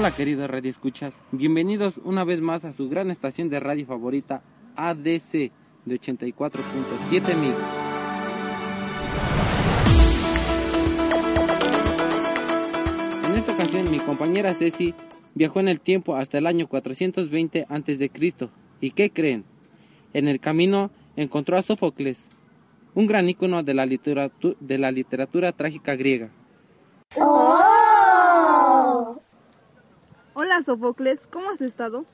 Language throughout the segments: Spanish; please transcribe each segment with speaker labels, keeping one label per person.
Speaker 1: Hola queridos Radio Escuchas, bienvenidos una vez más a su gran estación de radio favorita ADC de 84.7 mil. En esta ocasión mi compañera Ceci viajó en el tiempo hasta el año 420 a.C. ¿Y qué creen? En el camino encontró a Sófocles, un gran ícono de la, literatura, de la literatura trágica griega.
Speaker 2: Hola Sófocles, ¿cómo has estado?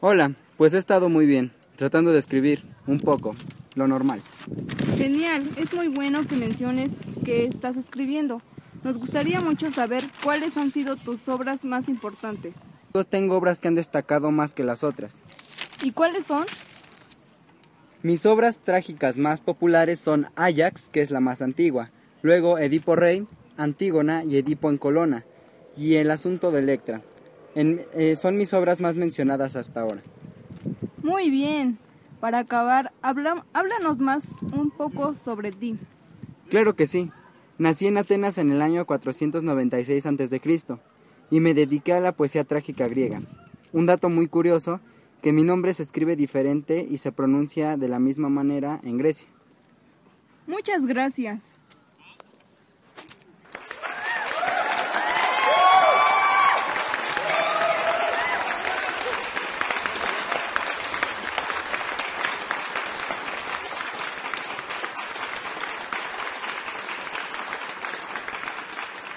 Speaker 3: Hola, pues he estado muy bien, tratando de escribir un poco, lo normal.
Speaker 2: Genial, es muy bueno que menciones que estás escribiendo. Nos gustaría mucho saber cuáles han sido tus obras más importantes.
Speaker 3: Yo tengo obras que han destacado más que las otras.
Speaker 2: ¿Y cuáles son?
Speaker 3: Mis obras trágicas más populares son Ajax, que es la más antigua, luego Edipo Rey, Antígona y Edipo en Colona, y El asunto de Electra. En, eh, son mis obras más mencionadas hasta ahora.
Speaker 2: Muy bien. Para acabar, habla, háblanos más un poco sobre ti.
Speaker 3: Claro que sí. Nací en Atenas en el año 496 a.C. y me dediqué a la poesía trágica griega. Un dato muy curioso, que mi nombre se escribe diferente y se pronuncia de la misma manera en Grecia.
Speaker 2: Muchas gracias.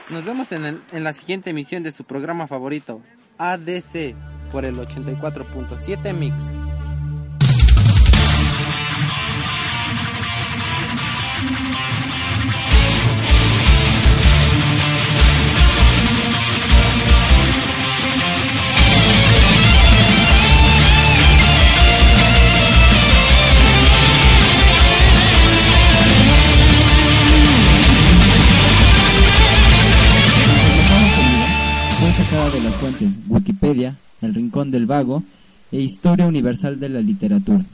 Speaker 1: Nos vemos en, el- en la siguiente emisión de su programa favorito, ADC, por el 84.7 Mix.
Speaker 4: De las fuentes Wikipedia, El Rincón del Vago e Historia Universal de la Literatura.